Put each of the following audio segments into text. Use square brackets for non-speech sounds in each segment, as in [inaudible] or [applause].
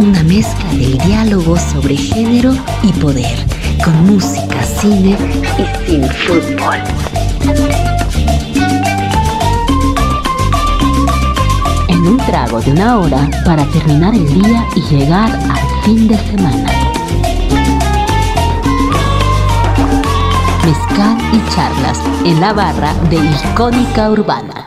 una mezcla del diálogo sobre género y poder, con música, cine y sin fútbol. En un trago de una hora para terminar el día y llegar al fin de semana. Mezcal y charlas en la barra de Icónica Urbana.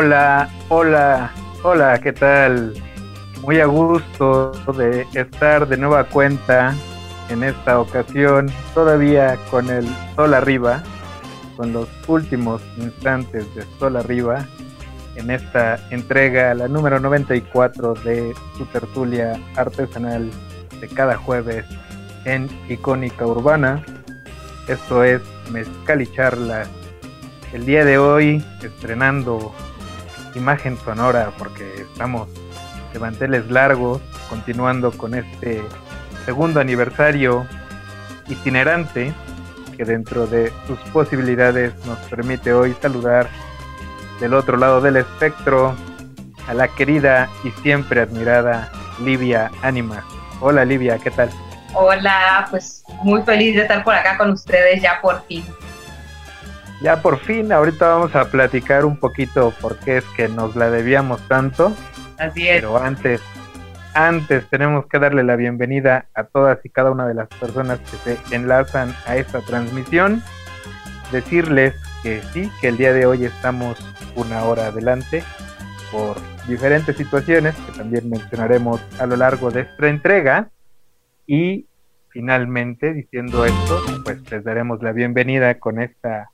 Hola, hola, hola, ¿qué tal? Muy a gusto de estar de nueva cuenta en esta ocasión, todavía con el sol arriba, con los últimos instantes de sol arriba, en esta entrega, la número 94 de su tertulia artesanal de cada jueves en Icónica Urbana. Esto es Mezcal y. El día de hoy estrenando imagen sonora porque estamos de manteles largos, continuando con este segundo aniversario itinerante que dentro de sus posibilidades nos permite hoy saludar del otro lado del espectro a la querida y siempre admirada Livia Anima. Hola Livia, ¿qué tal? Hola, pues muy feliz de estar por acá con ustedes ya por fin. Ya por fin, ahorita vamos a platicar un poquito por qué es que nos la debíamos tanto. Así es. Pero antes, antes tenemos que darle la bienvenida a todas y cada una de las personas que se enlazan a esta transmisión. Decirles que sí, que el día de hoy estamos una hora adelante por diferentes situaciones que también mencionaremos a lo largo de esta entrega. Y finalmente, diciendo esto, pues les daremos la bienvenida con esta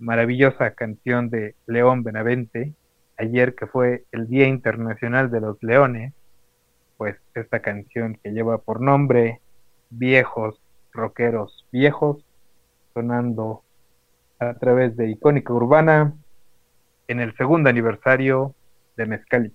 maravillosa canción de León Benavente, ayer que fue el Día Internacional de los Leones, pues esta canción que lleva por nombre Viejos Rockeros Viejos, sonando a través de Icónica Urbana en el segundo aniversario de Mezcal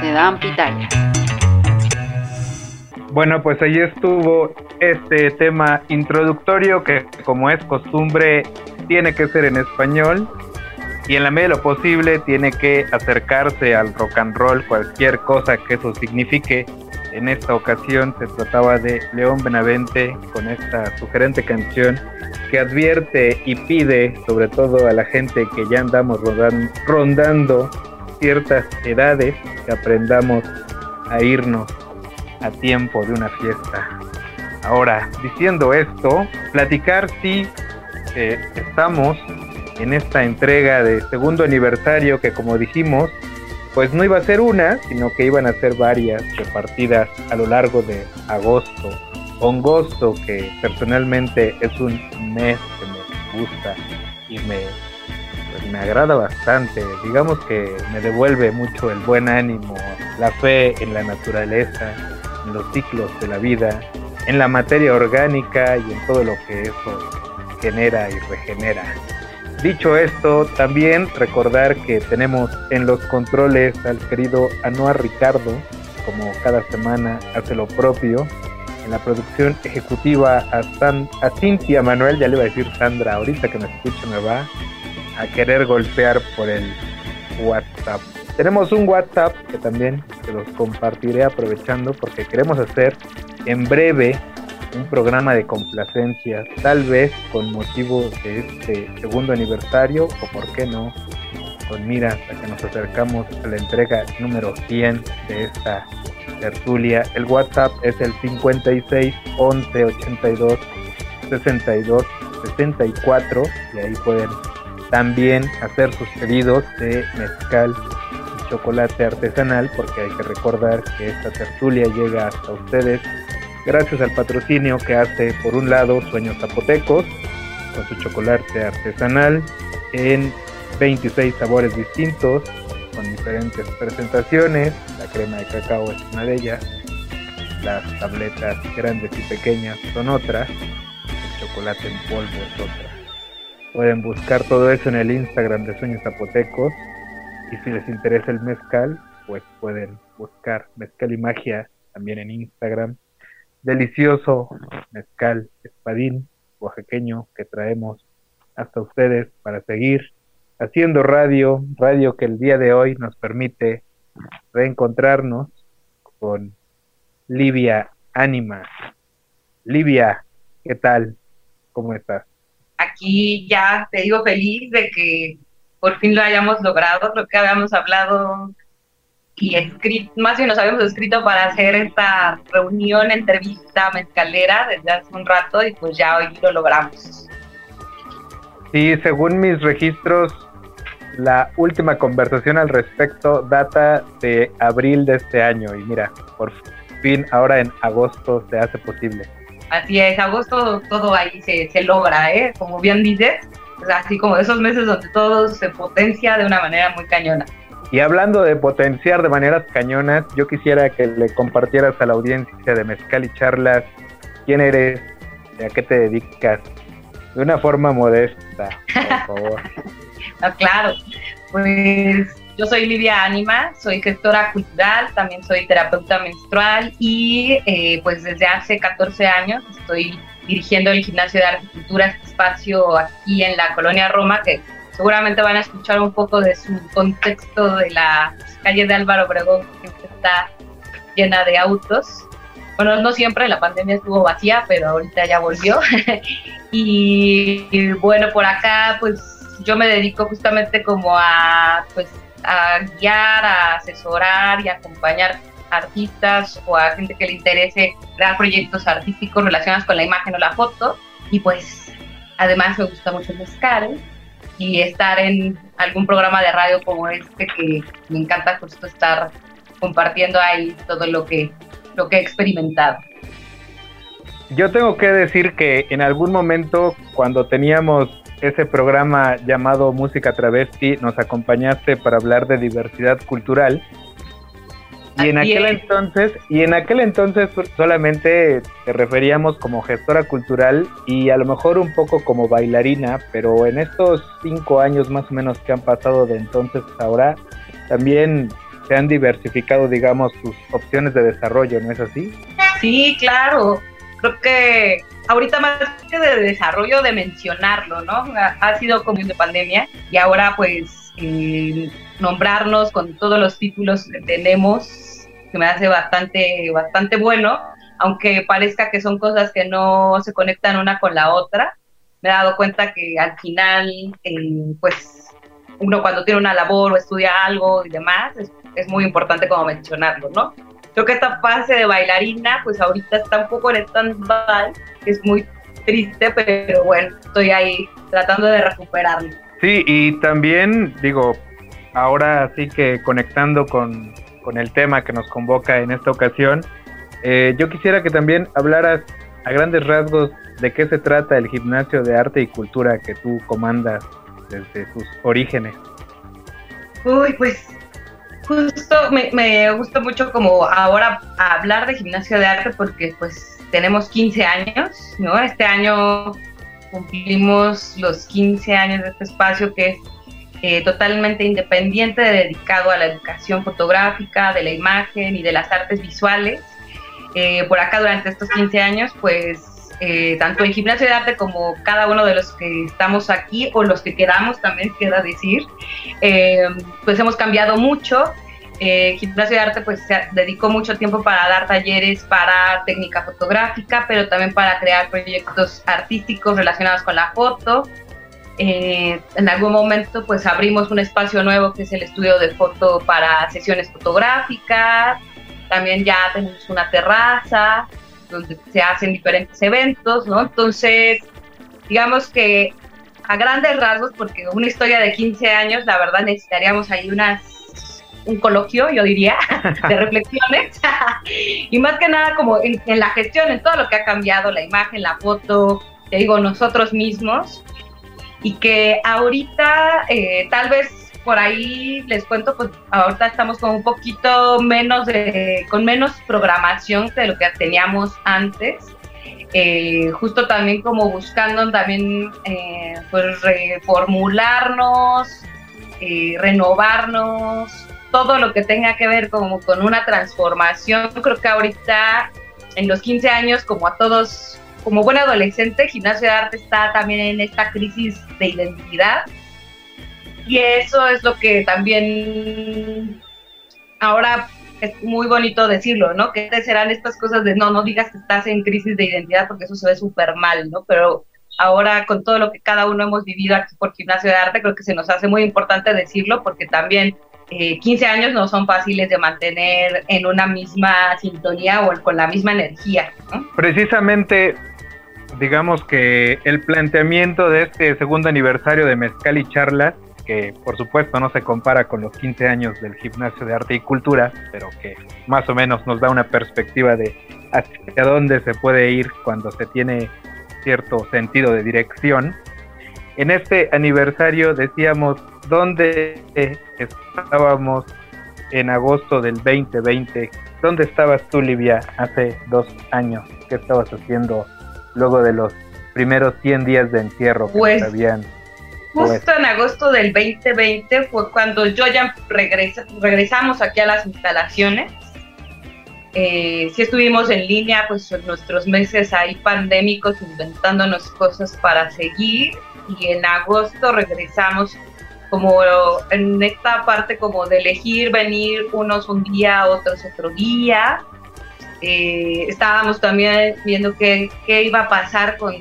se dan pitayas. Bueno, pues ahí estuvo este tema introductorio que como es costumbre tiene que ser en español y en la medida de lo posible tiene que acercarse al rock and roll, cualquier cosa que eso signifique. En esta ocasión se trataba de León Benavente con esta sugerente canción que advierte y pide, sobre todo a la gente que ya andamos rodan- rondando ciertas edades, que aprendamos a irnos a tiempo de una fiesta. Ahora, diciendo esto, platicar si eh, estamos en esta entrega de segundo aniversario que como dijimos, pues no iba a ser una, sino que iban a ser varias repartidas a lo largo de agosto. Agosto, que personalmente es un mes que me gusta y me, me agrada bastante. Digamos que me devuelve mucho el buen ánimo, la fe en la naturaleza, en los ciclos de la vida, en la materia orgánica y en todo lo que eso genera y regenera. Dicho esto, también recordar que tenemos en los controles al querido Anuar Ricardo, como cada semana hace lo propio. En la producción ejecutiva a, San- a Cintia Manuel, ya le iba a decir Sandra, ahorita que me escuche me va a querer golpear por el WhatsApp. Tenemos un WhatsApp que también se los compartiré aprovechando porque queremos hacer en breve un programa de complacencias, tal vez con motivo de este segundo aniversario o por qué no, con miras a que nos acercamos a la entrega número 100 de esta tertulia. El WhatsApp es el 56 11 82 62 64 y ahí pueden también hacer sus pedidos de mezcal y chocolate artesanal porque hay que recordar que esta tertulia llega hasta ustedes gracias al patrocinio que hace por un lado Sueños Zapotecos con su chocolate artesanal en 26 sabores distintos con diferentes presentaciones. La crema de cacao es una de ellas. Las tabletas grandes y pequeñas son otras. El chocolate en polvo es otra pueden buscar todo eso en el Instagram de Sueños Zapotecos y si les interesa el mezcal pues pueden buscar mezcal y magia también en Instagram delicioso mezcal espadín oaxaqueño que traemos hasta ustedes para seguir haciendo radio, radio que el día de hoy nos permite reencontrarnos con Livia Ánima. Livia, ¿qué tal? ¿Cómo estás? Aquí ya te digo feliz de que por fin lo hayamos logrado, creo que habíamos hablado y escrito, más bien nos habíamos escrito para hacer esta reunión, entrevista mezcalera desde hace un rato y pues ya hoy lo logramos. Sí, según mis registros, la última conversación al respecto data de abril de este año y mira, por fin ahora en agosto se hace posible. Así es, agosto todo ahí se, se logra, ¿eh? Como bien dices, pues así como esos meses donde todo se potencia de una manera muy cañona. Y hablando de potenciar de maneras cañonas, yo quisiera que le compartieras a la audiencia de Mezcal y Charlas quién eres, a qué te dedicas de una forma modesta, por favor. [laughs] Ah, claro, pues yo soy Livia Anima, soy gestora cultural, también soy terapeuta menstrual y eh, pues desde hace 14 años estoy dirigiendo el Gimnasio de Arquitectura, este espacio aquí en la colonia Roma, que seguramente van a escuchar un poco de su contexto de la calle de Álvaro Obregón, que está llena de autos. Bueno, no siempre, la pandemia estuvo vacía, pero ahorita ya volvió. [laughs] y, bueno, por acá pues yo me dedico justamente como a, pues, a guiar, a asesorar y acompañar artistas o a gente que le interese crear proyectos artísticos relacionados con la imagen o la foto. Y pues además me gusta mucho mezcal y estar en algún programa de radio como este que me encanta justo estar compartiendo ahí todo lo que, lo que he experimentado. Yo tengo que decir que en algún momento cuando teníamos ese programa llamado Música Travesti, nos acompañaste para hablar de diversidad cultural y en aquel entonces, y en aquel entonces solamente te referíamos como gestora cultural y a lo mejor un poco como bailarina, pero en estos cinco años más o menos que han pasado de entonces hasta ahora, también se han diversificado, digamos, tus opciones de desarrollo, ¿no es así? Sí, claro. Creo que ahorita más que de desarrollo, de mencionarlo, ¿no? Ha, sido como de pandemia y ahora pues eh, nombrarnos con todos los títulos que tenemos que me hace bastante, bastante bueno, aunque parezca que son cosas que no se conectan una con la otra. Me he dado cuenta que al final, eh, pues, uno cuando tiene una labor o estudia algo y demás, es, muy importante como mencionarlo, ¿no? Creo que esta fase de bailarina, pues ahorita está un poco en stand-by, que es muy triste, pero bueno, estoy ahí tratando de recuperarlo. Sí, y también, digo, ahora sí que conectando con, con el tema que nos convoca en esta ocasión, eh, yo quisiera que también hablaras a grandes rasgos de qué se trata el gimnasio de arte y cultura que tú comandas desde sus orígenes. Uy, pues justo me, me gusta mucho como ahora hablar de gimnasio de arte porque pues tenemos 15 años, ¿no? Este año cumplimos los 15 años de este espacio que es eh, totalmente independiente, dedicado a la educación fotográfica, de la imagen y de las artes visuales. Eh, por acá durante estos 15 años, pues eh, tanto en Gimnasio de Arte como cada uno de los que estamos aquí o los que quedamos también queda decir, pues hemos cambiado mucho. Gimnasio de Arte pues se dedicó mucho tiempo para dar talleres para técnica fotográfica, pero también para crear proyectos artísticos relacionados con la foto. Eh, en algún momento pues abrimos un espacio nuevo que es el estudio de foto para sesiones fotográficas. También ya tenemos una terraza donde se hacen diferentes eventos, ¿no? Entonces, digamos que a grandes rasgos, porque una historia de 15 años, la verdad necesitaríamos ahí unas un coloquio, yo diría, [laughs] de reflexiones. [laughs] y más que nada como en, en, la gestión, en todo lo que ha cambiado, la imagen, la foto, te digo, nosotros mismos y que ahorita eh, tal vez por ahí les cuento, pues ahorita estamos con un poquito menos de, con menos programación de lo que teníamos antes. Eh, justo también como buscando también eh, pues reformularnos, renovarnos, todo lo que tenga que ver como con una transformación. Creo que ahorita en los 15 años, como a todos como buen adolescente, Gimnasio de Arte está también en esta crisis de identidad. Y eso es lo que también ahora es muy bonito decirlo, ¿no? Que serán estas cosas de no, no digas que estás en crisis de identidad porque eso se ve súper mal, ¿no? Pero ahora con todo lo que cada uno hemos vivido aquí por Gimnasio de Arte, creo que se nos hace muy importante decirlo porque también 15 eh, años no son fáciles de mantener en una misma sintonía o con la misma energía. ¿no? Precisamente digamos que el planteamiento de este segundo aniversario de Mezcal y Charlas, que por supuesto no se compara con los 15 años del Gimnasio de Arte y Cultura, pero que más o menos nos da una perspectiva de hacia dónde se puede ir cuando se tiene cierto sentido de dirección. En este aniversario decíamos dónde estábamos en agosto del 2020. ¿Dónde estabas tú, Livia, hace dos años? ¿Qué estabas haciendo luego de los primeros 100 días de encierro que Pues, habían Justo en agosto del 2020 fue cuando yo ya regresa, regresamos aquí a las instalaciones. Eh, sí estuvimos en línea, pues en nuestros meses ahí pandémicos, inventándonos cosas para seguir. Y en agosto regresamos como en esta parte como de elegir venir unos un día, otros otro día. Eh, estábamos también viendo qué, qué iba a pasar con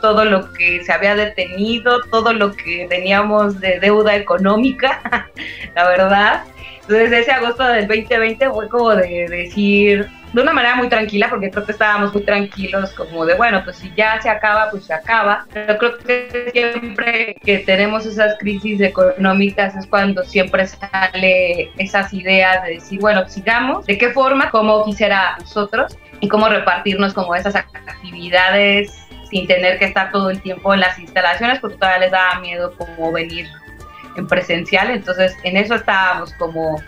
todo lo que se había detenido, todo lo que teníamos de deuda económica, [laughs] la verdad. Entonces ese agosto del 2020 fue como de decir, de una manera muy tranquila, porque creo que estábamos muy tranquilos, como de, bueno, pues si ya se acaba, pues se acaba. Pero creo que siempre que tenemos esas crisis económicas es cuando siempre sale esas ideas de decir, bueno, sigamos, de qué forma, cómo quisiera nosotros y cómo repartirnos como esas actividades sin tener que estar todo el tiempo en las instalaciones, porque todavía les daba miedo como venir en presencial. Entonces, en eso estábamos como,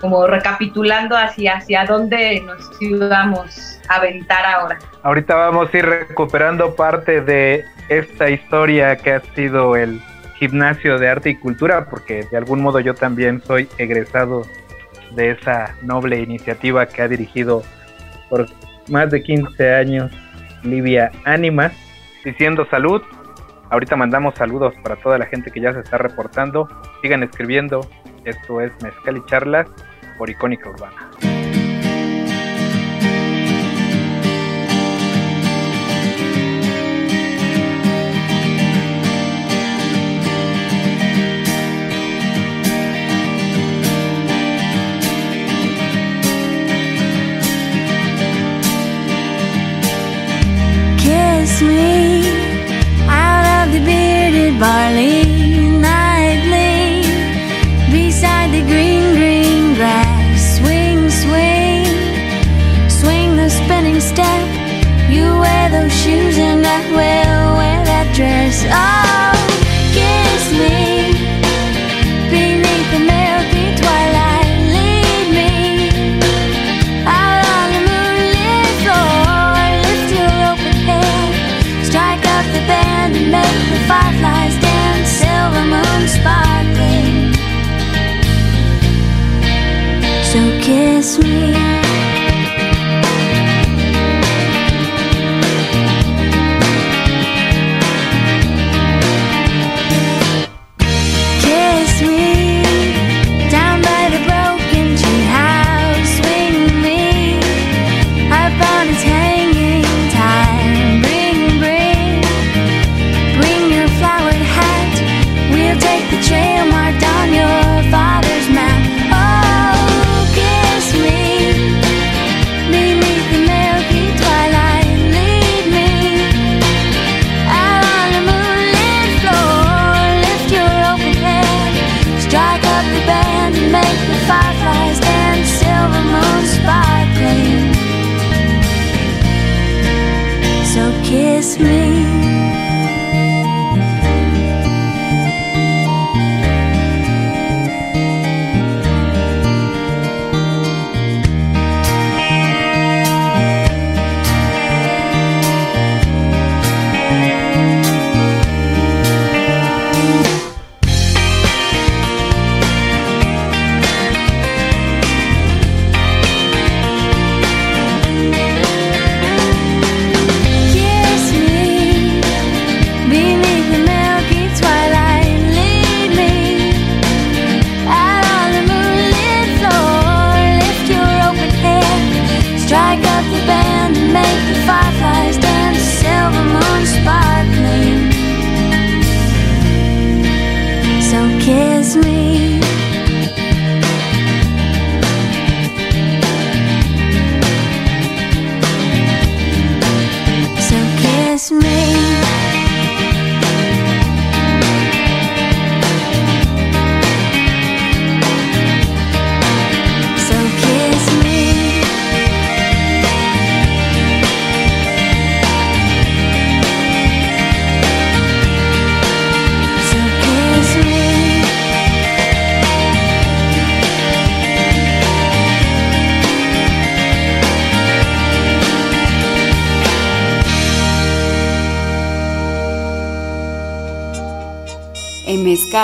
como recapitulando hacia, hacia dónde nos íbamos a aventar ahora. Ahorita vamos a ir recuperando parte de esta historia que ha sido el gimnasio de arte y cultura, porque de algún modo yo también soy egresado de esa noble iniciativa que ha dirigido por más de 15 años Livia Ánimas, diciendo salud. Ahorita mandamos saludos para toda la gente que ya se está reportando. Sigan escribiendo. Esto es Mezcal y Charlas por Icónica Urbana. Of the bearded barley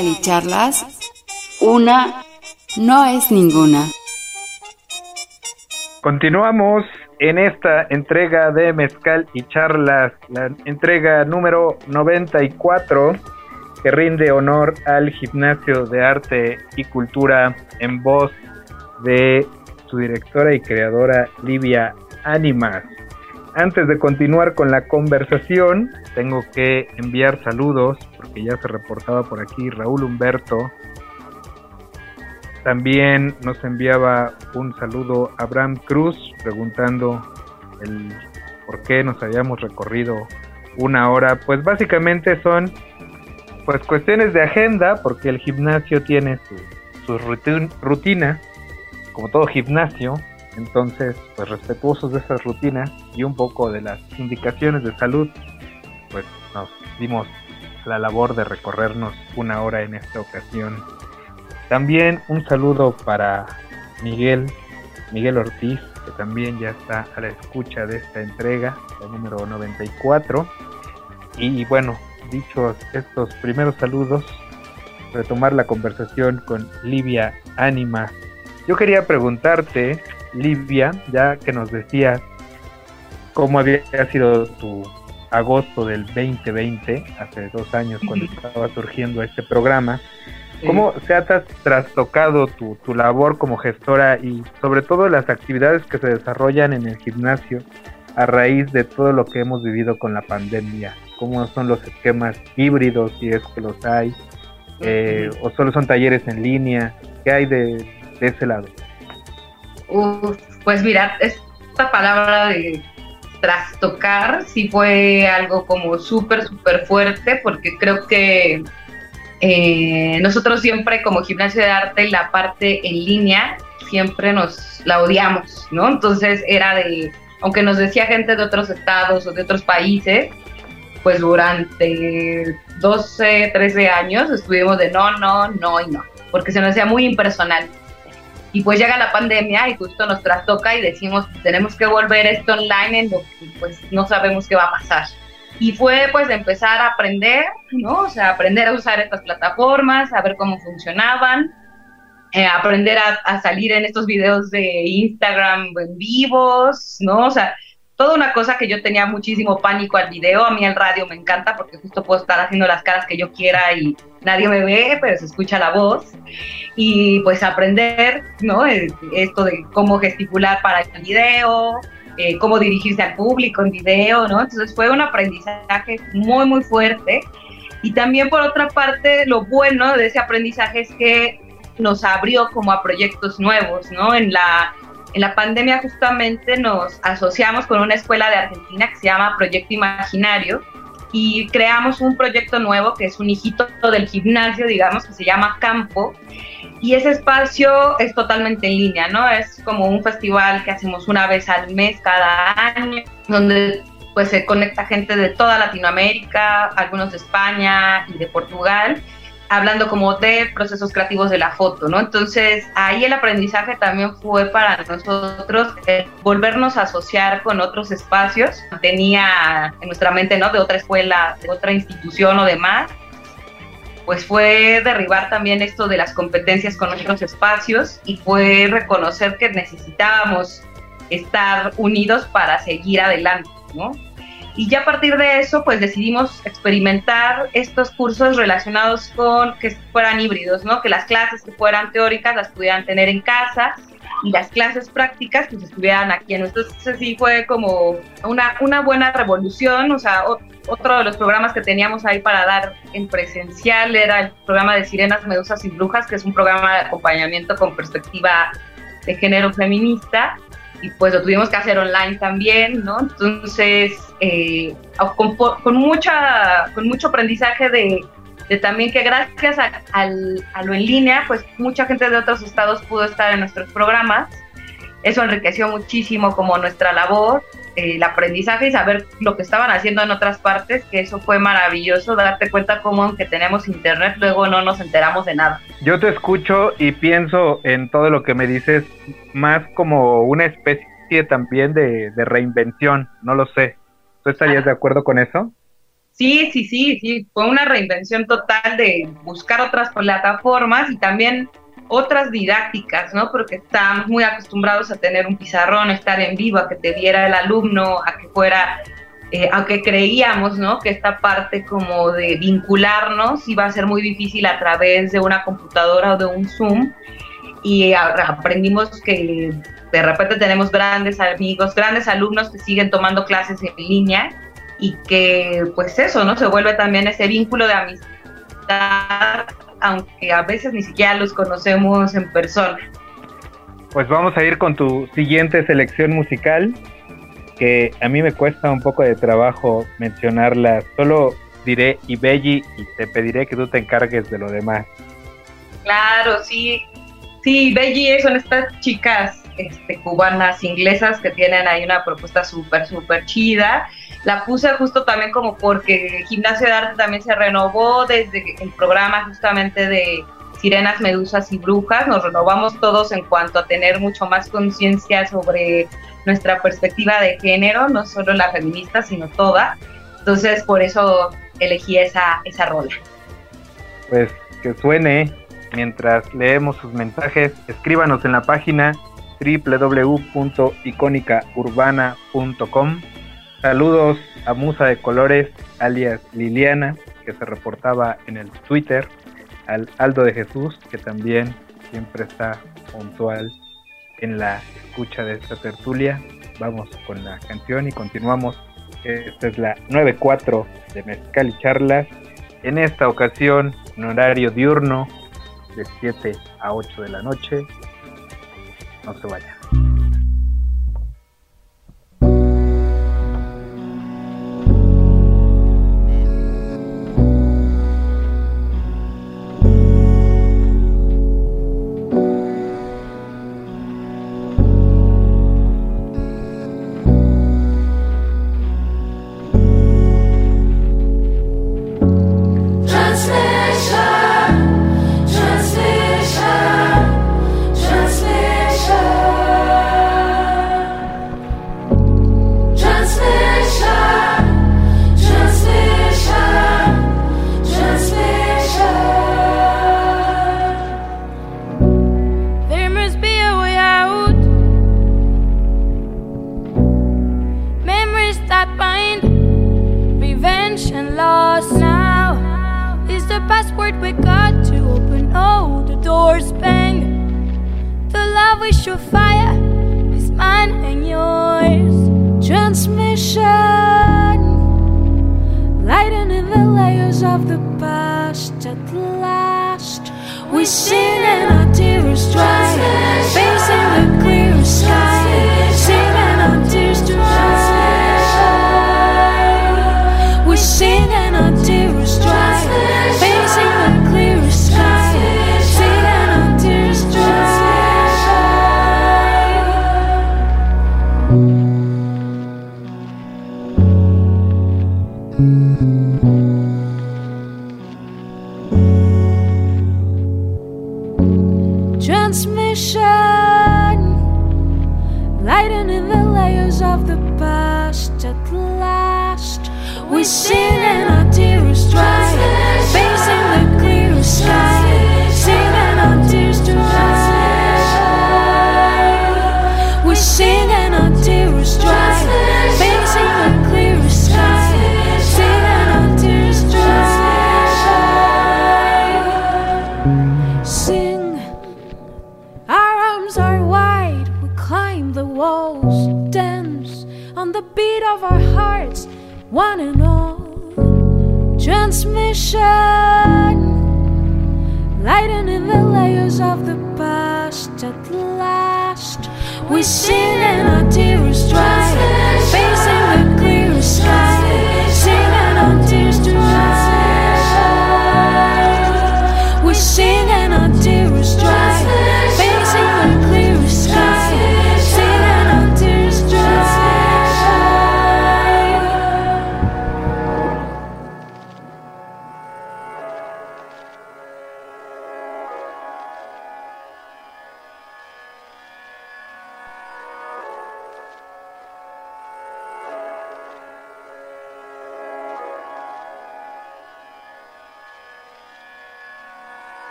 Y Charlas, una no es ninguna. Continuamos en esta entrega de Mezcal y Charlas, la entrega número 94 que rinde honor al Gimnasio de Arte y Cultura en voz de su directora y creadora Livia Ánimas. Antes de continuar con la conversación, tengo que enviar saludos porque ya se reportaba por aquí Raúl Humberto. También nos enviaba un saludo Abraham Cruz preguntando el por qué nos habíamos recorrido una hora. Pues básicamente son pues cuestiones de agenda porque el gimnasio tiene su, su rutin- rutina como todo gimnasio, entonces, pues respetuosos de esas rutinas y un poco de las indicaciones de salud, pues nos dimos la labor de recorrernos una hora en esta ocasión. También un saludo para Miguel, Miguel Ortiz, que también ya está a la escucha de esta entrega, la número 94. Y bueno, dichos estos primeros saludos, retomar la conversación con Livia Ánima. Yo quería preguntarte, Livia, ya que nos decías cómo había sido tu agosto del 2020, hace dos años cuando estaba surgiendo este programa, ¿cómo se ha tras- trastocado tu, tu labor como gestora y sobre todo las actividades que se desarrollan en el gimnasio a raíz de todo lo que hemos vivido con la pandemia? ¿Cómo son los esquemas híbridos, si es que los hay? Eh, ¿O solo son talleres en línea? ¿Qué hay de, de ese lado? Pues mira, esta palabra de trastocar sí fue algo como súper, súper fuerte porque creo que eh, nosotros siempre como gimnasio de arte la parte en línea siempre nos la odiamos, ¿no? Entonces era de, aunque nos decía gente de otros estados o de otros países, pues durante 12, 13 años estuvimos de no, no, no y no, porque se nos hacía muy impersonal. Y pues llega la pandemia y justo nos trastoca y decimos, tenemos que volver esto online en lo que pues no sabemos qué va a pasar. Y fue pues empezar a aprender, ¿no? O sea, aprender a usar estas plataformas, a ver cómo funcionaban, eh, aprender a, a salir en estos videos de Instagram en vivos, ¿no? O sea, toda una cosa que yo tenía muchísimo pánico al video, a mí el radio me encanta porque justo puedo estar haciendo las caras que yo quiera y nadie me ve, pero se escucha la voz. Y pues aprender, ¿no? Eh, Esto de cómo gesticular para el video, eh, cómo dirigirse al público en video, ¿no? Entonces fue un aprendizaje muy, muy fuerte. Y también por otra parte, lo bueno de ese aprendizaje es que nos abrió como a proyectos nuevos, ¿no? En la, en la pandemia justamente nos asociamos con una escuela de Argentina que se llama Proyecto Imaginario y creamos un proyecto nuevo que es un hijito del gimnasio, digamos, que se llama Campo. Y ese espacio es totalmente en línea, ¿no? Es como un festival que hacemos una vez al mes cada año, donde pues se conecta gente de toda Latinoamérica, algunos de España y de Portugal, hablando como de procesos creativos de la foto, ¿no? Entonces ahí el aprendizaje también fue para nosotros el volvernos a asociar con otros espacios. Tenía en nuestra mente, ¿no? De otra escuela, de otra institución o demás. Pues fue derribar también esto de las competencias con otros espacios y fue reconocer que necesitábamos estar unidos para seguir adelante, ¿no? Y ya a partir de eso, pues decidimos experimentar estos cursos relacionados con que fueran híbridos, ¿no? Que las clases que fueran teóricas las pudieran tener en casa y las clases prácticas pues estuvieran aquí. Entonces sí fue como una, una buena revolución, o sea, otro de los programas que teníamos ahí para dar en presencial era el programa de Sirenas, Medusas y Brujas, que es un programa de acompañamiento con perspectiva de género feminista y pues lo tuvimos que hacer online también, ¿no? Entonces, eh, con, con, mucha, con mucho aprendizaje de, de también que gracias a, a, lo en línea, pues mucha gente de otros estados pudo estar en nuestros programas. Eso enriqueció muchísimo como nuestra labor, el aprendizaje y saber lo que estaban haciendo en otras partes, que eso fue maravilloso, darte cuenta cómo aunque tenemos internet, luego no nos enteramos de nada. Yo te escucho y pienso en todo lo que me dices más como una especie también de, de reinvención, no lo sé. ¿Tú estarías de acuerdo con eso? Sí, sí, sí, sí, fue una reinvención total de buscar otras plataformas y también otras didácticas, ¿no? Porque estábamos muy acostumbrados a tener un pizarrón, estar en vivo, a que te viera el alumno, a que fuera, eh, aunque creíamos, ¿no? Que esta parte como de vincularnos iba a ser muy difícil a través de una computadora o de un Zoom. Y a- aprendimos que de repente tenemos grandes amigos, grandes alumnos que siguen tomando clases en línea y que pues eso, ¿no? Se vuelve también ese vínculo de amistad, aunque a veces ni siquiera los conocemos en persona. Pues vamos a ir con tu siguiente selección musical, que a mí me cuesta un poco de trabajo mencionarla. Solo diré Ibelli y te pediré que tú te encargues de lo demás. Claro, sí. Sí, Belly son estas chicas este, cubanas inglesas que tienen ahí una propuesta súper, súper chida. La puse justo también como porque Gimnasio de Arte también se renovó desde el programa justamente de Sirenas, Medusas y Brujas. Nos renovamos todos en cuanto a tener mucho más conciencia sobre nuestra perspectiva de género, no solo la feminista, sino toda. Entonces, por eso elegí esa, esa rola. Pues que suene mientras leemos sus mensajes. Escríbanos en la página www.icónicaurbana.com. Saludos a Musa de Colores, alias Liliana, que se reportaba en el Twitter, al Aldo de Jesús, que también siempre está puntual en la escucha de esta tertulia. Vamos con la canción y continuamos. Esta es la 9.4 de Mezcal y Charlas. En esta ocasión, en horario diurno, de 7 a 8 de la noche. No se vayan.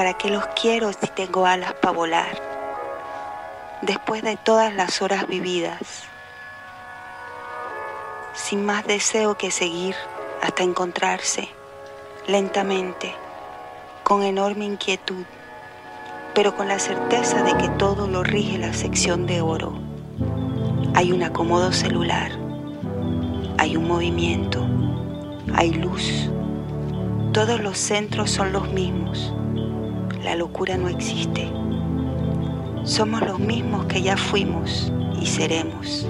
¿Para qué los quiero si tengo alas para volar? Después de todas las horas vividas, sin más deseo que seguir hasta encontrarse, lentamente, con enorme inquietud, pero con la certeza de que todo lo rige la sección de oro. Hay un acomodo celular, hay un movimiento, hay luz. Todos los centros son los mismos. La locura no existe. Somos los mismos que ya fuimos y seremos,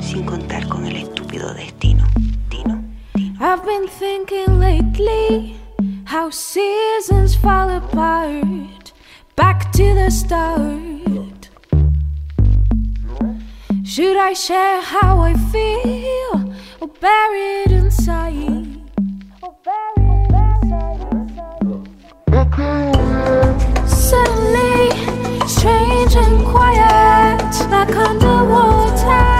sin contar con el estúpido destino. Dino, dino. I've been thinking lately how seasons fall apart, back to the start. Should I share how I feel or bury it inside? Quiet, like underwater.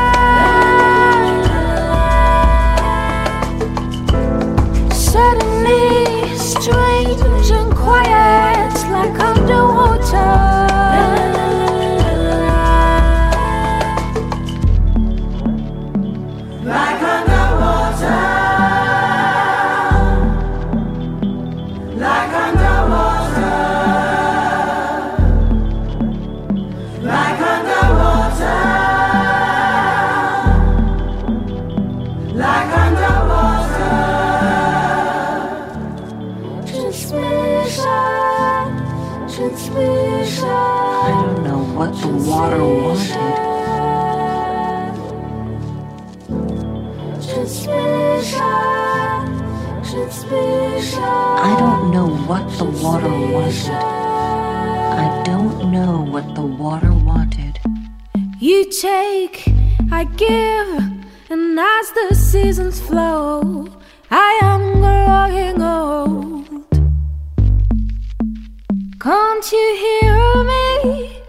Wanted. I don't know what the water wanted. You take, I give, and as the seasons flow, I am growing old. Can't you hear me?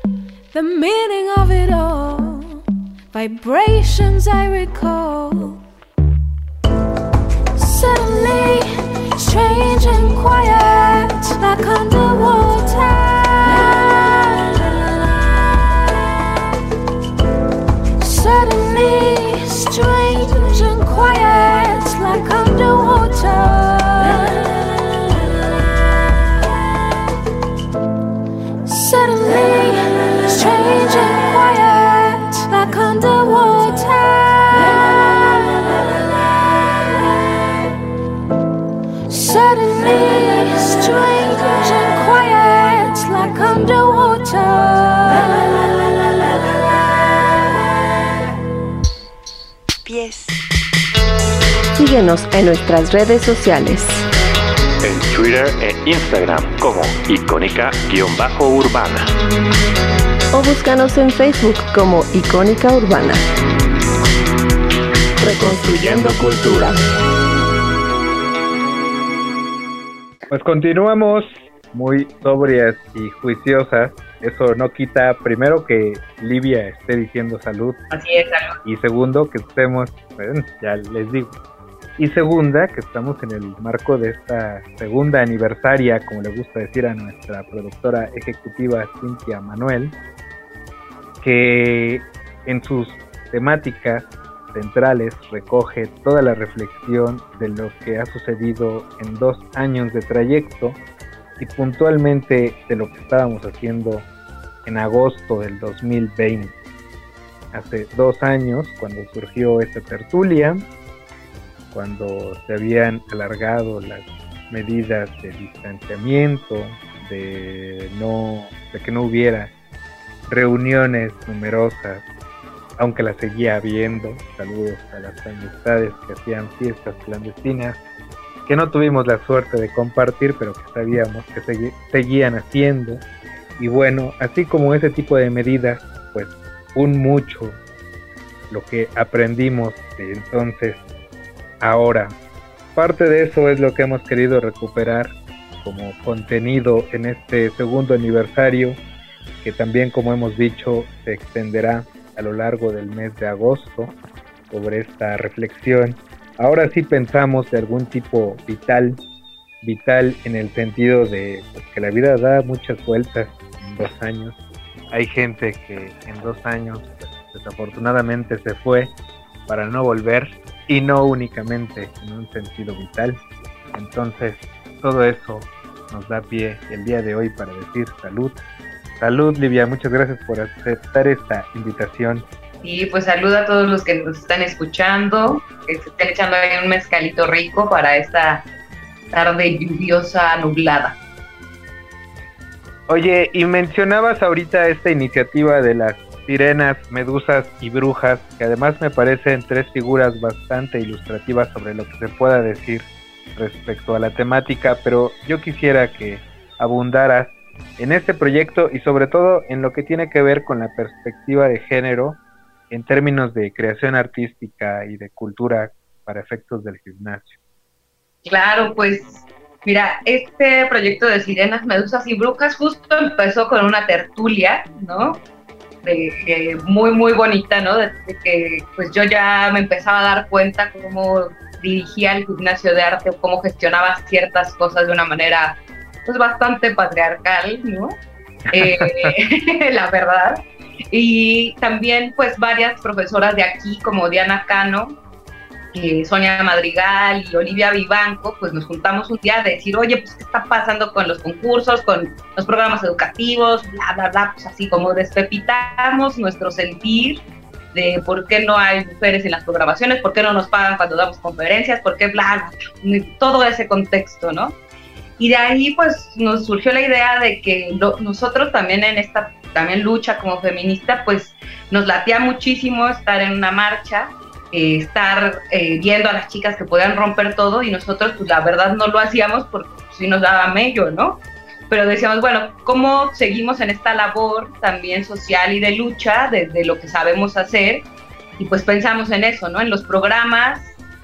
The meaning of it all, vibrations I recall. Suddenly, strange and quiet, like underwater. En nuestras redes sociales. en Twitter e Instagram como icónica-urbana. o búscanos en Facebook como Icónica Urbana. Reconstruyendo cultura. Pues continuamos muy sobrias y juiciosas. Eso no quita, primero, que Livia esté diciendo salud. Así es, salud. Y segundo, que estemos, bueno, ya les digo. Y segunda, que estamos en el marco de esta segunda aniversaria, como le gusta decir a nuestra productora ejecutiva Cintia Manuel, que en sus temáticas centrales recoge toda la reflexión de lo que ha sucedido en dos años de trayecto y puntualmente de lo que estábamos haciendo en agosto del 2020. Hace dos años, cuando surgió esta tertulia, cuando se habían alargado las medidas de distanciamiento, de no, de que no hubiera reuniones numerosas, aunque las seguía habiendo. Saludos a las amistades que hacían fiestas clandestinas, que no tuvimos la suerte de compartir, pero que sabíamos que seguían haciendo. Y bueno, así como ese tipo de medidas, pues un mucho lo que aprendimos de entonces ahora. Parte de eso es lo que hemos querido recuperar como contenido en este segundo aniversario, que también como hemos dicho se extenderá a lo largo del mes de agosto sobre esta reflexión. Ahora sí pensamos de algún tipo vital vital en el sentido de pues, que la vida da muchas vueltas en dos años. Hay gente que en dos años desafortunadamente se fue para no volver y no únicamente en un sentido vital. Entonces todo eso nos da pie el día de hoy para decir salud. Salud Livia, muchas gracias por aceptar esta invitación. Y pues saluda a todos los que nos están escuchando, que se estén echando ahí un mezcalito rico para esta tarde lluviosa, nublada. Oye, y mencionabas ahorita esta iniciativa de las sirenas, medusas y brujas, que además me parecen tres figuras bastante ilustrativas sobre lo que se pueda decir respecto a la temática, pero yo quisiera que abundaras en este proyecto y sobre todo en lo que tiene que ver con la perspectiva de género en términos de creación artística y de cultura para efectos del gimnasio. Claro, pues mira, este proyecto de sirenas, medusas y brujas justo empezó con una tertulia, ¿no? De, de muy, muy bonita, ¿no? De, de que pues yo ya me empezaba a dar cuenta cómo dirigía el gimnasio de arte o cómo gestionaba ciertas cosas de una manera pues bastante patriarcal, ¿no? [laughs] Eh, [laughs] la verdad. Y también pues varias profesoras de aquí como Diana Cano, Sonia Madrigal y Olivia Vivanco, pues nos juntamos un día a decir, oye, pues qué está pasando con los concursos, con los programas educativos, bla, bla, bla, pues así como despepitamos nuestro sentir de por qué no hay mujeres en las programaciones, por qué no nos pagan cuando damos conferencias, por qué bla, bla, todo ese contexto, ¿no? Y de ahí pues nos surgió la idea de que nosotros también en esta también lucha como feminista, pues nos latía muchísimo estar en una marcha, eh, estar eh, viendo a las chicas que podían romper todo y nosotros pues la verdad no lo hacíamos porque si nos daba mello, ¿no? Pero decíamos, bueno, ¿cómo seguimos en esta labor también social y de lucha desde lo que sabemos hacer? Y pues pensamos en eso, ¿no? En los programas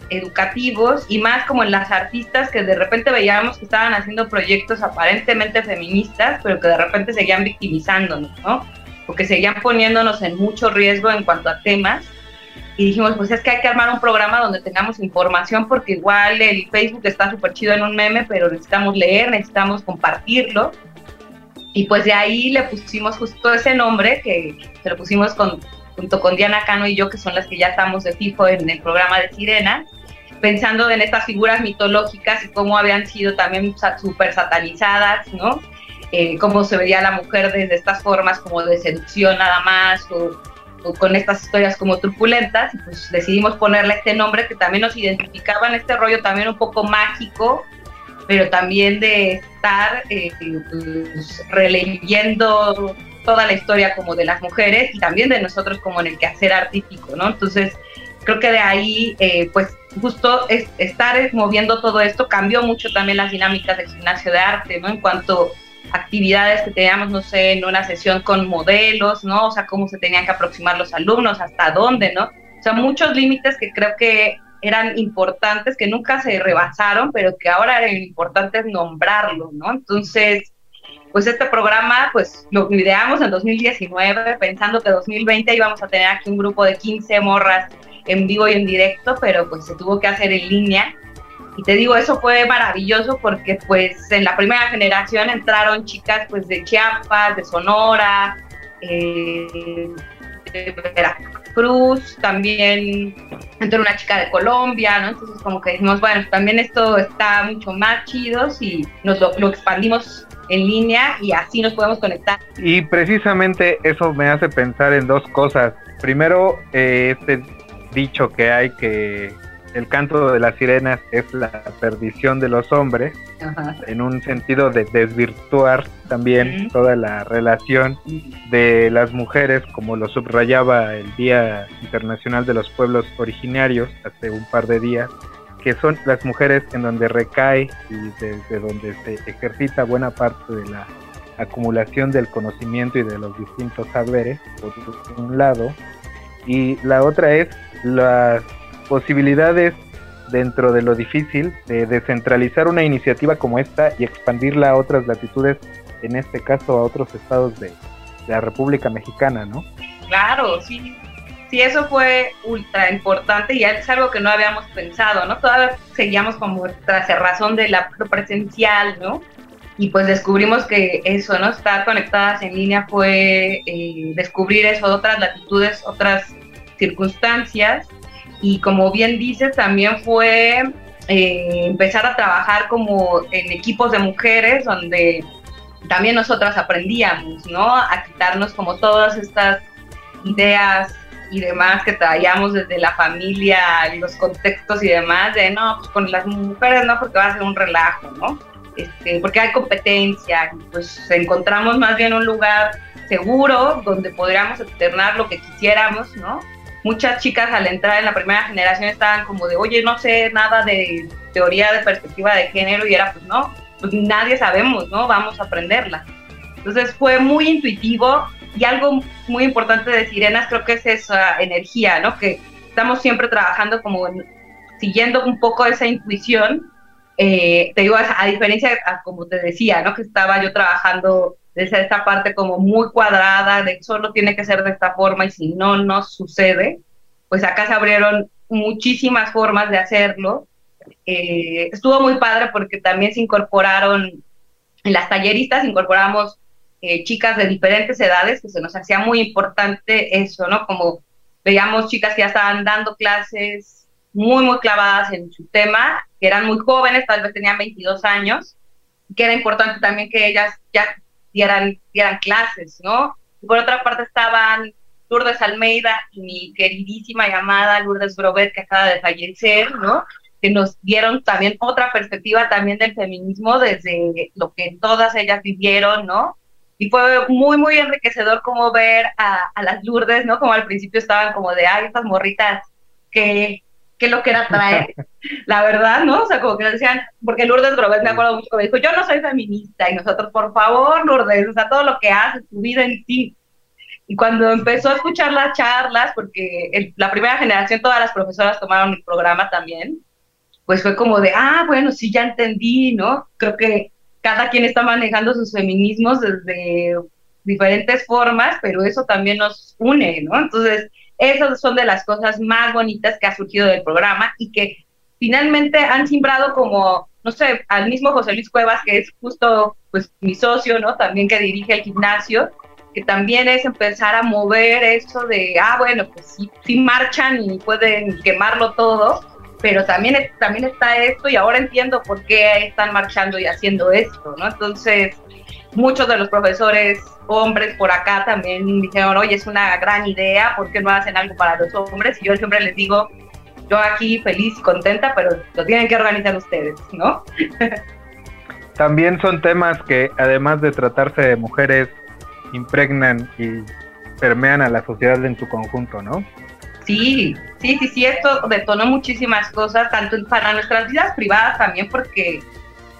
educativos y más como en las artistas que de repente veíamos que estaban haciendo proyectos aparentemente feministas, pero que de repente seguían victimizándonos, ¿no? O que seguían poniéndonos en mucho riesgo en cuanto a temas. Y dijimos, pues es que hay que armar un programa donde tengamos información, porque igual el Facebook está súper chido en un meme, pero necesitamos leer, necesitamos compartirlo. Y pues de ahí le pusimos justo ese nombre, que se lo pusimos con, junto con Diana Cano y yo, que son las que ya estamos de fijo en el programa de Sirena, pensando en estas figuras mitológicas y cómo habían sido también súper satanizadas, ¿no? Eh, cómo se veía la mujer desde estas formas como de seducción nada más, o, con estas historias como turbulentas, y pues decidimos ponerle este nombre que también nos identificaba en este rollo también un poco mágico, pero también de estar eh, pues, releyendo toda la historia como de las mujeres y también de nosotros como en el quehacer artístico, ¿no? Entonces, creo que de ahí, eh, pues justo es, estar moviendo todo esto cambió mucho también las dinámicas del gimnasio de arte, ¿no? En cuanto actividades que teníamos, no sé, en una sesión con modelos, ¿no? O sea, cómo se tenían que aproximar los alumnos, hasta dónde, ¿no? O sea, muchos límites que creo que eran importantes, que nunca se rebasaron, pero que ahora eran importantes nombrarlos, ¿no? Entonces, pues este programa, pues lo ideamos en 2019, pensando que 2020 íbamos a tener aquí un grupo de 15 morras en vivo y en directo, pero pues se tuvo que hacer en línea. Y te digo, eso fue maravilloso porque pues en la primera generación entraron chicas pues de Chiapas, de Sonora, eh, de Veracruz, también entró una chica de Colombia, ¿no? Entonces como que dijimos, bueno, también esto está mucho más chido y nos lo, lo expandimos en línea y así nos podemos conectar. Y precisamente eso me hace pensar en dos cosas. Primero, eh, este dicho que hay que el canto de las sirenas es la perdición de los hombres, Ajá. en un sentido de desvirtuar también toda la relación de las mujeres, como lo subrayaba el Día Internacional de los Pueblos Originarios hace un par de días, que son las mujeres en donde recae y desde donde se ejercita buena parte de la acumulación del conocimiento y de los distintos saberes, por un lado, y la otra es las posibilidades dentro de lo difícil de descentralizar una iniciativa como esta y expandirla a otras latitudes, en este caso a otros estados de, la República Mexicana, ¿no? Claro, sí. sí, eso fue ultra importante y es algo que no habíamos pensado, ¿no? Todavía seguíamos como tras el razón de la presencial, ¿no? Y pues descubrimos que eso, ¿no? Estar conectadas en línea fue eh, descubrir eso, otras latitudes, otras circunstancias. Y como bien dices, también fue eh, empezar a trabajar como en equipos de mujeres, donde también nosotras aprendíamos, ¿no? A quitarnos como todas estas ideas y demás que traíamos desde la familia los contextos y demás, de no, pues con las mujeres no, porque va a ser un relajo, ¿no? Este, porque hay competencia, pues encontramos más bien un lugar seguro donde podríamos externar lo que quisiéramos, ¿no? Muchas chicas al entrar en la primera generación estaban como de, oye, no sé nada de teoría de perspectiva de género y era pues no, pues nadie sabemos, ¿no? Vamos a aprenderla. Entonces fue muy intuitivo y algo muy importante de Sirenas creo que es esa energía, ¿no? Que estamos siempre trabajando como en- siguiendo un poco esa intuición. Eh, te digo, a, a diferencia, a como te decía, ¿no? Que estaba yo trabajando desde esta parte como muy cuadrada, de solo tiene que ser de esta forma y si no, no sucede. Pues acá se abrieron muchísimas formas de hacerlo. Eh, estuvo muy padre porque también se incorporaron en las talleristas, incorporamos eh, chicas de diferentes edades, que se nos hacía muy importante eso, ¿no? Como veíamos chicas que ya estaban dando clases muy, muy clavadas en su tema, que eran muy jóvenes, tal vez tenían 22 años, que era importante también que ellas ya dieran, dieran clases, ¿no? Y por otra parte estaban Lourdes Almeida y mi queridísima llamada Lourdes Grobet, que acaba de fallecer, ¿no? Que nos dieron también otra perspectiva también del feminismo desde lo que todas ellas vivieron, ¿no? Y fue muy, muy enriquecedor como ver a, a las Lourdes, ¿no? Como al principio estaban como de, ay, estas morritas, que qué lo que era traer, [laughs] la verdad, ¿no? O sea, como que decían, porque Lourdes Grobet me acuerdo mucho que me dijo, yo no soy feminista, y nosotros, por favor, Lourdes, o sea, todo lo que haces, tu vida en ti. Y cuando empezó a escuchar las charlas, porque el- la primera generación, todas las profesoras tomaron el programa también, pues fue como de, ah, bueno, sí, ya entendí, ¿no? Creo que cada quien está manejando sus feminismos desde diferentes formas, pero eso también nos une, ¿no? Entonces, esas son de las cosas más bonitas que ha surgido del programa y que finalmente han simbrado como, no sé, al mismo José Luis Cuevas, que es justo pues mi socio, ¿no? También que dirige el gimnasio, que también es empezar a mover eso de, ah, bueno, pues sí, sí marchan y pueden quemarlo todo, pero también, también está esto y ahora entiendo por qué están marchando y haciendo esto, ¿no? Entonces, muchos de los profesores hombres por acá también dijeron, oye, es una gran idea, ¿por qué no hacen algo para los hombres? Y yo siempre les digo, yo aquí feliz y contenta, pero lo tienen que organizar ustedes, ¿no? [laughs] También son temas que, además de tratarse de mujeres, impregnan y permean a la sociedad en su conjunto, ¿no? Sí, sí, sí, sí, esto detonó muchísimas cosas, tanto para nuestras vidas privadas también, porque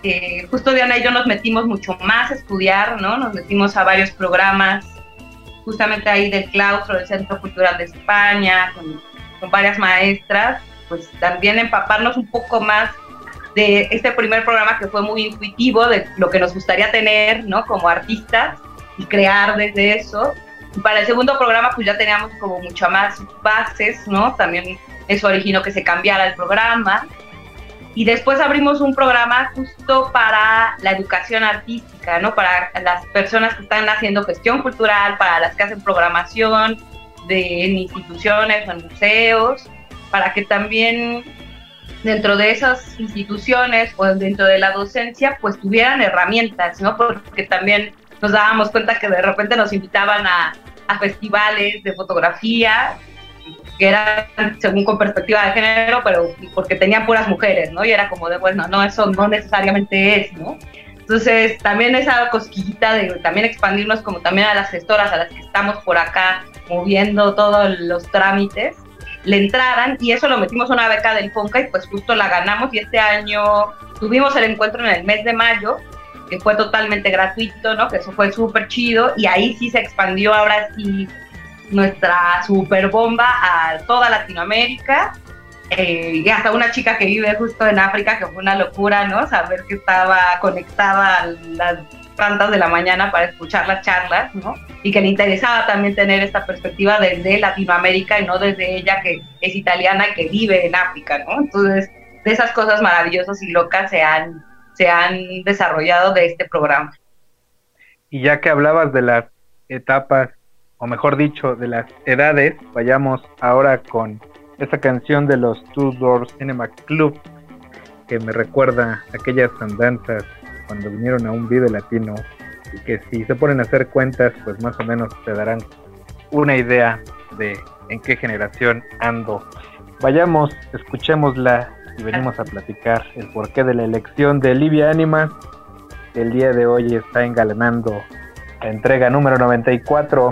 eh, justo Diana y yo nos metimos mucho más a estudiar, ¿no? Nos metimos a varios programas, justamente ahí del claustro del Centro Cultural de España, con, con varias maestras, pues también empaparnos un poco más de este primer programa que fue muy intuitivo, de lo que nos gustaría tener, ¿no? Como artistas y crear desde eso. Y para el segundo programa pues ya teníamos como mucho más bases, ¿no? También eso originó que se cambiara el programa. Y después abrimos un programa justo para la educación artística, ¿no? Para las personas que están haciendo gestión cultural, para las que hacen programación de, en instituciones o en museos, para que también dentro de esas instituciones o dentro de la docencia, pues tuvieran herramientas, ¿no? Porque también nos dábamos cuenta que de repente nos invitaban a, a festivales de fotografía que eran según con perspectiva de género, pero porque tenían puras mujeres, ¿no? Y era como de, bueno, no, eso no necesariamente es, ¿no? Entonces, también esa cosquillita de también expandirnos como también a las gestoras, a las que estamos por acá moviendo todos los trámites, le entraran y eso lo metimos una beca del FONCA y pues justo la ganamos y este año tuvimos el encuentro en el mes de mayo que fue totalmente gratuito, ¿no? Que eso fue súper chido y ahí sí se expandió ahora sí nuestra super bomba a toda Latinoamérica eh, y hasta una chica que vive justo en África, que fue una locura, ¿no? Saber que estaba conectada a las tantas de la mañana para escuchar las charlas, ¿no? Y que le interesaba también tener esta perspectiva desde Latinoamérica y no desde ella que es italiana y que vive en África, ¿no? Entonces, de esas cosas maravillosas y locas se han, se han desarrollado de este programa. Y ya que hablabas de las etapas, o mejor dicho, de las edades, vayamos ahora con esta canción de los Two Doors Cinema Club, que me recuerda aquellas andanzas cuando vinieron a un video latino, y que si se ponen a hacer cuentas, pues más o menos te darán una idea de en qué generación ando. Vayamos, escuchémosla y venimos a platicar el porqué de la elección de Livia Animas. que El día de hoy está engalanando la entrega número 94,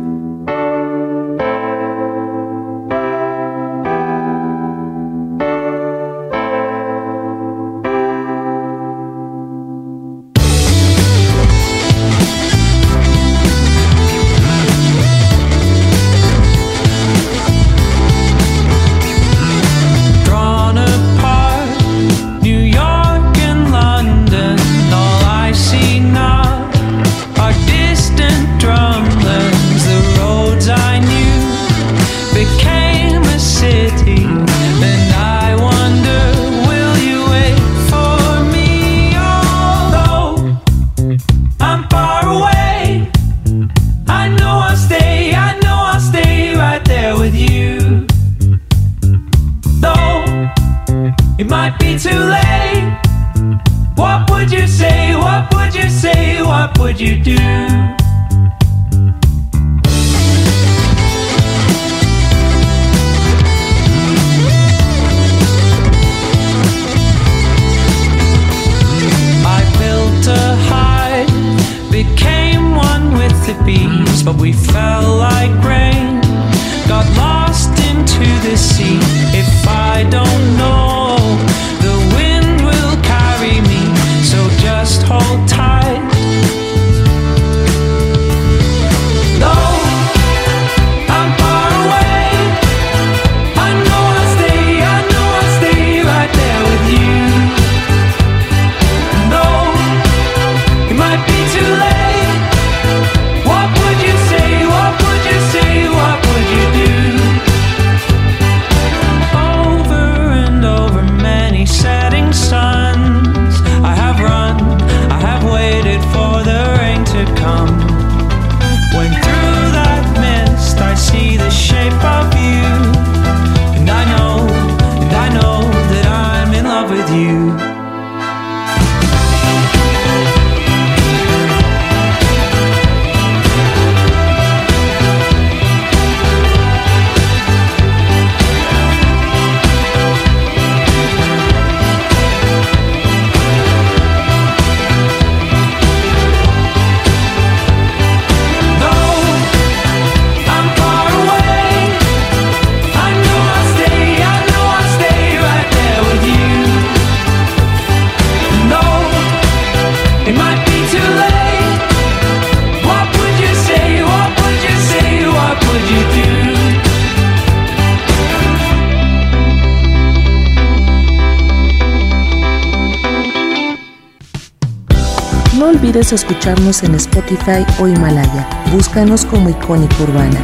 Escucharnos en Spotify o Himalaya. Búscanos como Icónica Urbana.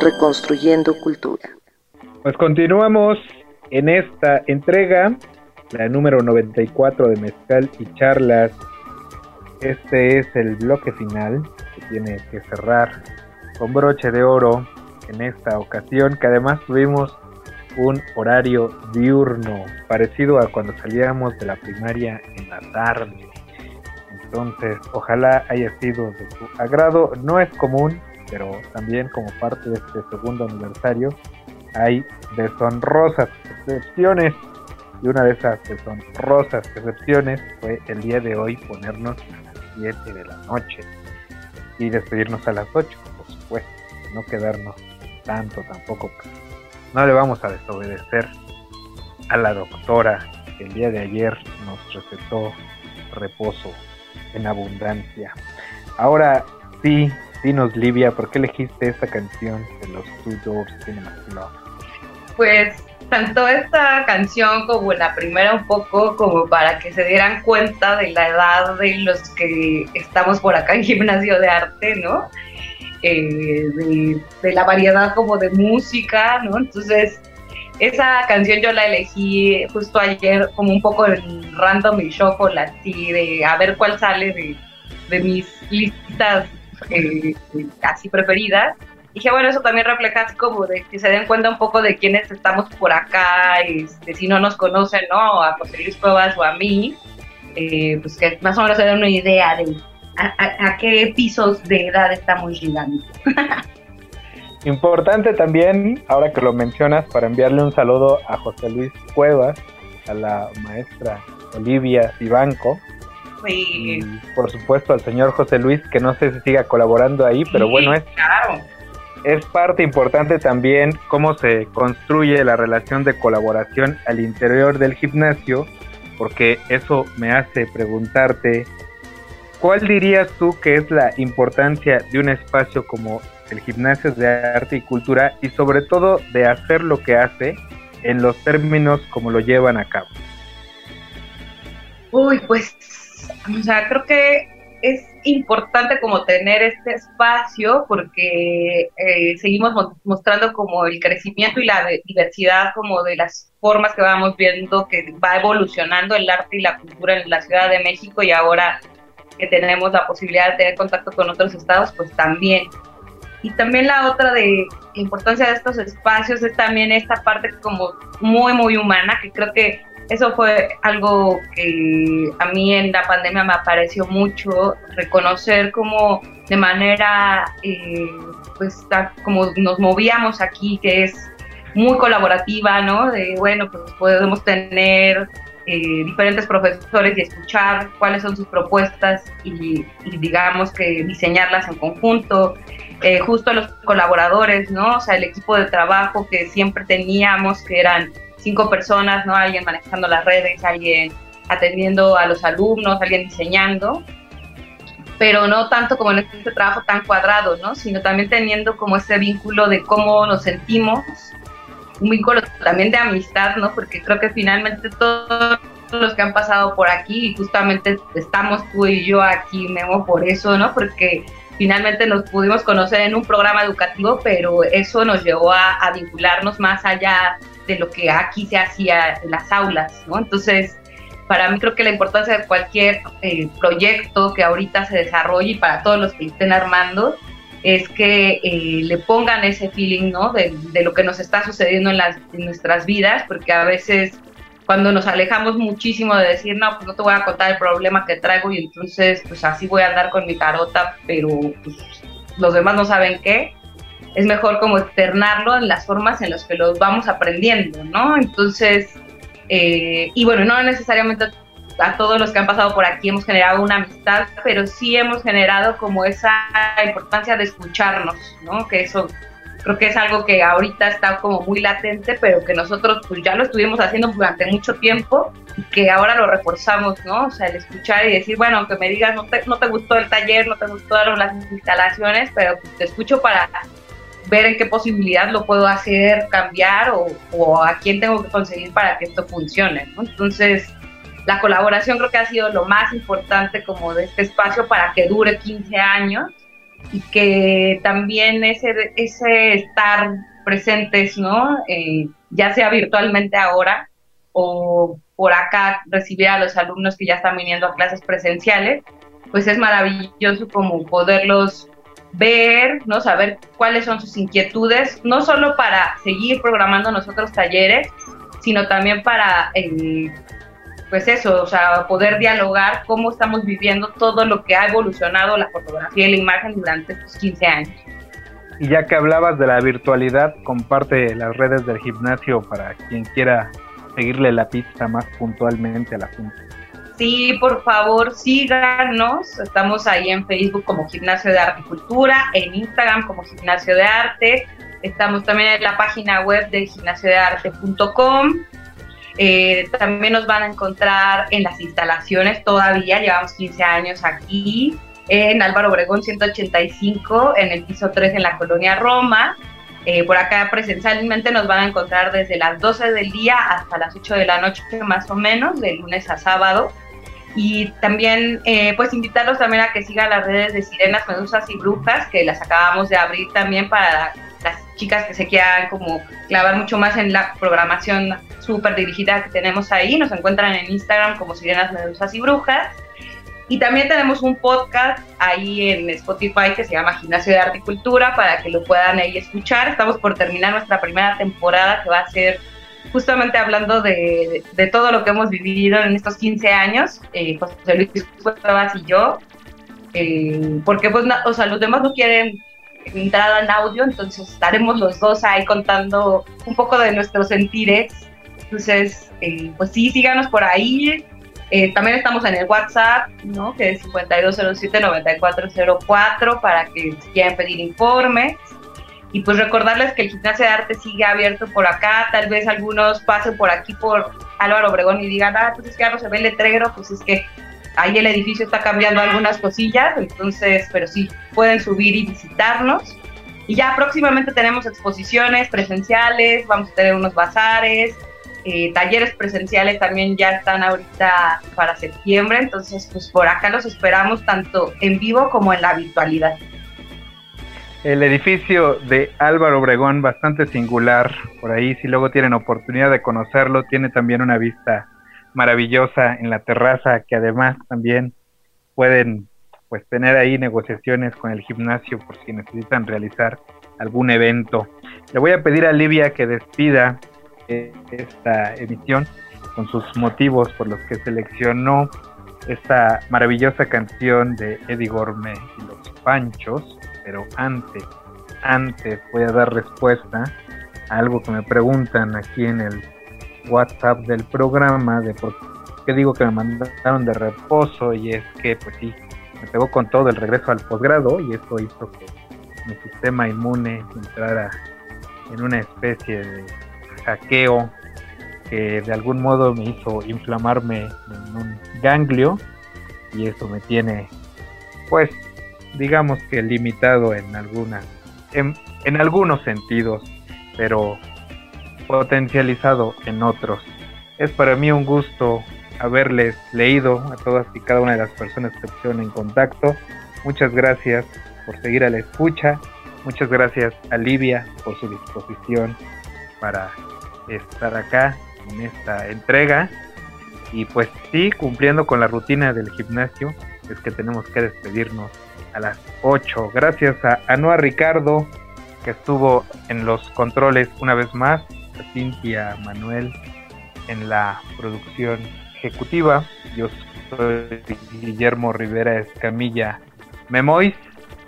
Reconstruyendo cultura. Pues continuamos en esta entrega, la número 94 de Mezcal y Charlas. Este es el bloque final que tiene que cerrar con broche de oro en esta ocasión, que además tuvimos un horario diurno, parecido a cuando salíamos de la primaria en la tarde. Entonces, ojalá haya sido de su agrado. No es común, pero también como parte de este segundo aniversario, hay deshonrosas excepciones. Y una de esas deshonrosas excepciones fue el día de hoy ponernos a las 7 de la noche y despedirnos a las 8, por supuesto, no quedarnos tanto tampoco. No le vamos a desobedecer a la doctora que el día de ayer nos recetó reposo en abundancia. Ahora sí, dinos Livia, ¿por qué elegiste esta canción de los Two Doors Cinema Club? Pues tanto esta canción como la primera un poco como para que se dieran cuenta de la edad de los que estamos por acá en gimnasio de arte, ¿no? Eh, de la variedad como de música, ¿no? Entonces, esa canción yo la elegí justo ayer como un poco en random y shuffle, así de a ver cuál sale de, de mis listas eh, así preferidas. Dije, bueno, eso también refleja así como de que se den cuenta un poco de quiénes estamos por acá, este, si no nos conocen, ¿no? A José Luis Cuevas o a mí, eh, pues que más o menos se den una idea de a- a qué pisos de edad estamos llegando. [laughs] Importante también, ahora que lo mencionas, para enviarle un saludo a José Luis Cuevas, a la maestra Olivia Ibanco, Sí, y por supuesto al señor José Luis, que no sé si siga colaborando ahí, pero bueno, es, Claro. es parte importante también cómo se construye la relación de colaboración al interior del gimnasio, porque eso me hace preguntarte, ¿cuál dirías tú que es la importancia de un espacio como el gimnasio de arte y cultura y sobre todo de hacer lo que hace en los términos como lo llevan a cabo? Uy, pues, o sea, creo que es importante como tener este espacio porque eh, seguimos mo- mostrando como el crecimiento y la diversidad como de las formas que vamos viendo que va evolucionando el arte y la cultura en la Ciudad de México y ahora que tenemos la posibilidad de tener contacto con otros estados, pues también. Y también la otra de importancia de estos espacios es también esta parte como muy, muy humana, que creo que eso fue algo que a mí en la pandemia me apareció mucho, reconocer como de manera, eh, pues, como nos movíamos aquí, que es muy colaborativa, ¿no? De, bueno, pues podemos tener eh, diferentes profesores y escuchar cuáles son sus propuestas y digamos que diseñarlas en conjunto. Eh, justo los colaboradores, ¿no? O sea, el equipo de trabajo que siempre teníamos, que eran cinco personas, ¿no? Alguien manejando las redes, alguien atendiendo a los alumnos, alguien diseñando, pero no tanto como en este trabajo tan cuadrado, ¿no? Sino también teniendo como ese vínculo de cómo nos sentimos, un vínculo también de amistad, ¿no? Porque creo que finalmente todos los que han pasado por aquí, y justamente estamos tú y yo aquí, Memo, por eso, ¿no? Porque finalmente nos pudimos conocer en un programa educativo, pero eso nos llevó a, vincularnos más allá de lo que aquí se hacía en las aulas, ¿no? Entonces, para mí creo que la importancia de cualquier eh, proyecto que ahorita se desarrolle y para todos los que estén armando es que eh, le pongan ese feeling, ¿no? De, de lo que nos está sucediendo en, las, en nuestras vidas, porque a veces cuando nos alejamos muchísimo de decir, no, pues no te voy a contar el problema que traigo y entonces pues así voy a andar con mi carota, pero pues, los demás no saben qué, es mejor como externarlo en las formas en las que los vamos aprendiendo, ¿no? Entonces, eh, y bueno, no necesariamente a todos los que han pasado por aquí hemos generado una amistad, pero sí hemos generado como esa importancia de escucharnos, ¿no? Que eso creo que es algo que ahorita está como muy latente, pero que nosotros pues ya lo estuvimos haciendo durante mucho tiempo y que ahora lo reforzamos, ¿no? O sea, el escuchar y decir, bueno, aunque me digas no te, no te gustó el taller, no te gustaron las instalaciones, pero pues, te escucho para ver en qué posibilidad lo puedo hacer cambiar o, o a quién tengo que conseguir para que esto funcione, ¿no? Entonces, la colaboración creo que ha sido lo más importante como de este espacio para que dure 15 años y que también ese, ese estar presentes, ¿no? Eh, ya sea virtualmente ahora o por acá recibir a los alumnos que ya están viniendo a clases presenciales, pues es maravilloso como poderlos ver, ¿no? Saber cuáles son sus inquietudes, no solo para seguir programando nosotros talleres, sino también para eh, pues eso, o sea, poder dialogar cómo estamos viviendo todo lo que ha evolucionado la fotografía y la imagen durante estos 15 años. Y ya que hablabas de la virtualidad, comparte las redes del gimnasio para quien quiera seguirle la pista más puntualmente al asunto. Sí, por favor, síganos. Estamos ahí en Facebook como Gimnasio de Arte y Cultura, en Instagram como Gimnasio de Arte. Estamos también en la página web de gimnasiodearte.com. Eh, también nos van a encontrar en las instalaciones todavía, llevamos 15 años aquí, en Álvaro Obregón 185, en el piso 3 en la colonia Roma. Eh, por acá presencialmente nos van a encontrar desde las 12 del día hasta las 8 de la noche más o menos, de lunes a sábado. Y también eh, pues invitarlos también a que sigan las redes de Sirenas, Medusas y Brujas, que las acabamos de abrir también para las chicas que se quieran como clavar mucho más en la programación súper dirigida que tenemos ahí. Nos encuentran en Instagram como Sirenas, Medusas y Brujas. Y también tenemos un podcast ahí en Spotify que se llama Gimnasio de Arte y Cultura para que lo puedan ahí escuchar. Estamos por terminar nuestra primera temporada que va a ser justamente hablando de, de todo lo que hemos vivido en estos 15 años, eh, José Luis Cuevas y yo, eh, porque pues, o sea, los demás no quieren entrada en audio, entonces estaremos los dos ahí contando un poco de nuestros sentires. Entonces, eh, pues sí, síganos por ahí. Eh, también estamos en el WhatsApp, ¿no? Que es 5207-9404 para que si quieren pedir informes. Y pues recordarles que el gimnasio de arte sigue abierto por acá. Tal vez algunos pasen por aquí por Álvaro Obregón y digan, ah, pues es que ya no se ve el letrero, pues es que ahí el edificio está cambiando algunas cosillas. Entonces, pero sí, pueden subir y visitarnos. Y ya próximamente tenemos exposiciones presenciales, vamos a tener unos bazares, eh, talleres presenciales también ya están ahorita para septiembre, entonces pues por acá los esperamos tanto en vivo como en la virtualidad. El edificio de Álvaro Obregón, bastante singular, por ahí si luego tienen oportunidad de conocerlo, tiene también una vista maravillosa en la terraza que además también pueden pues tener ahí negociaciones con el gimnasio por si necesitan realizar algún evento. Le voy a pedir a Livia que despida eh, esta emisión con sus motivos por los que seleccionó esta maravillosa canción de Eddie Gorme y los Panchos, pero antes, antes voy a dar respuesta a algo que me preguntan aquí en el WhatsApp del programa de por qué digo que me mandaron de reposo y es que pues sí, me pegó con todo el regreso al posgrado y eso hizo que mi sistema inmune entrara en una especie de hackeo que de algún modo me hizo inflamarme en un ganglio y eso me tiene pues digamos que limitado en algunas en, en algunos sentidos pero potencializado en otros. Es para mí un gusto haberles leído a todas y cada una de las personas que pusieron en contacto. Muchas gracias por seguir a la escucha. Muchas gracias a Livia por su disposición para estar acá en esta entrega. Y pues sí, cumpliendo con la rutina del gimnasio, es que tenemos que despedirnos a las 8. Gracias a Anoa Ricardo, que estuvo en los controles una vez más, a Cintia Manuel en la producción ejecutiva. Yo soy Guillermo Rivera Escamilla Memois.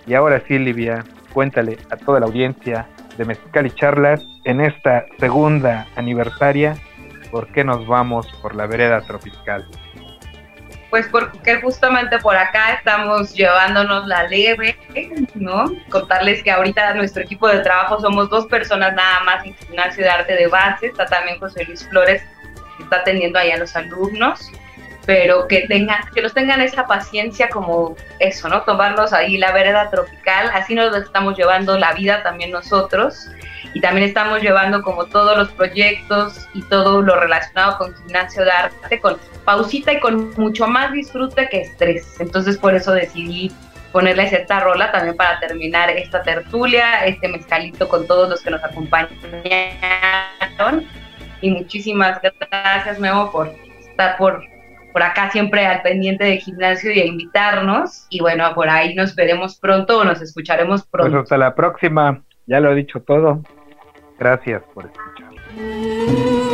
Y ahora sí, Livia, cuéntale a toda la audiencia de Mezcal y Charlas en esta segunda aniversaria por qué nos vamos por la vereda tropical. Pues porque justamente por acá estamos llevándonos la leve, ¿no? Contarles que ahorita nuestro equipo de trabajo somos dos personas nada más en gimnasio de arte de base, está también José Luis Flores, que está atendiendo ahí a los alumnos, pero que tengan, que nos tengan esa paciencia como eso, ¿no? Tomarnos ahí la vereda tropical, así nos estamos llevando la vida también nosotros y también estamos llevando como todos los proyectos y todo lo relacionado con gimnasio de arte con pausita y con mucho más disfrute que estrés. Entonces por eso decidí ponerles esta rola también para terminar esta tertulia, este mezcalito con todos los que nos acompañaron. Y muchísimas gracias, Memo, por estar por, por acá siempre al pendiente de gimnasio y a invitarnos. Y bueno, por ahí nos veremos pronto o nos escucharemos Pues pronto. hasta la próxima, ya lo he dicho todo. Gracias por escuchar.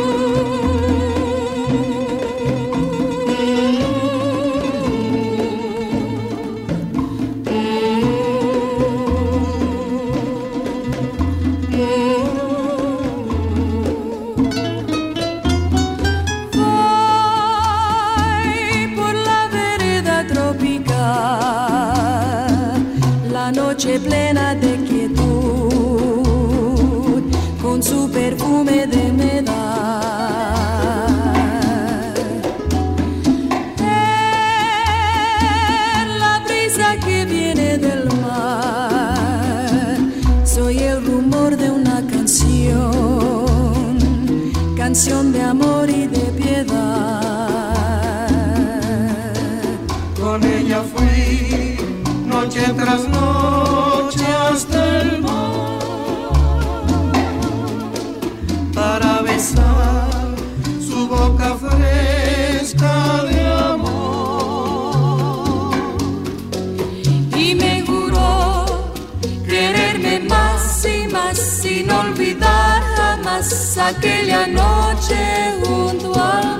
Aquella noche junto al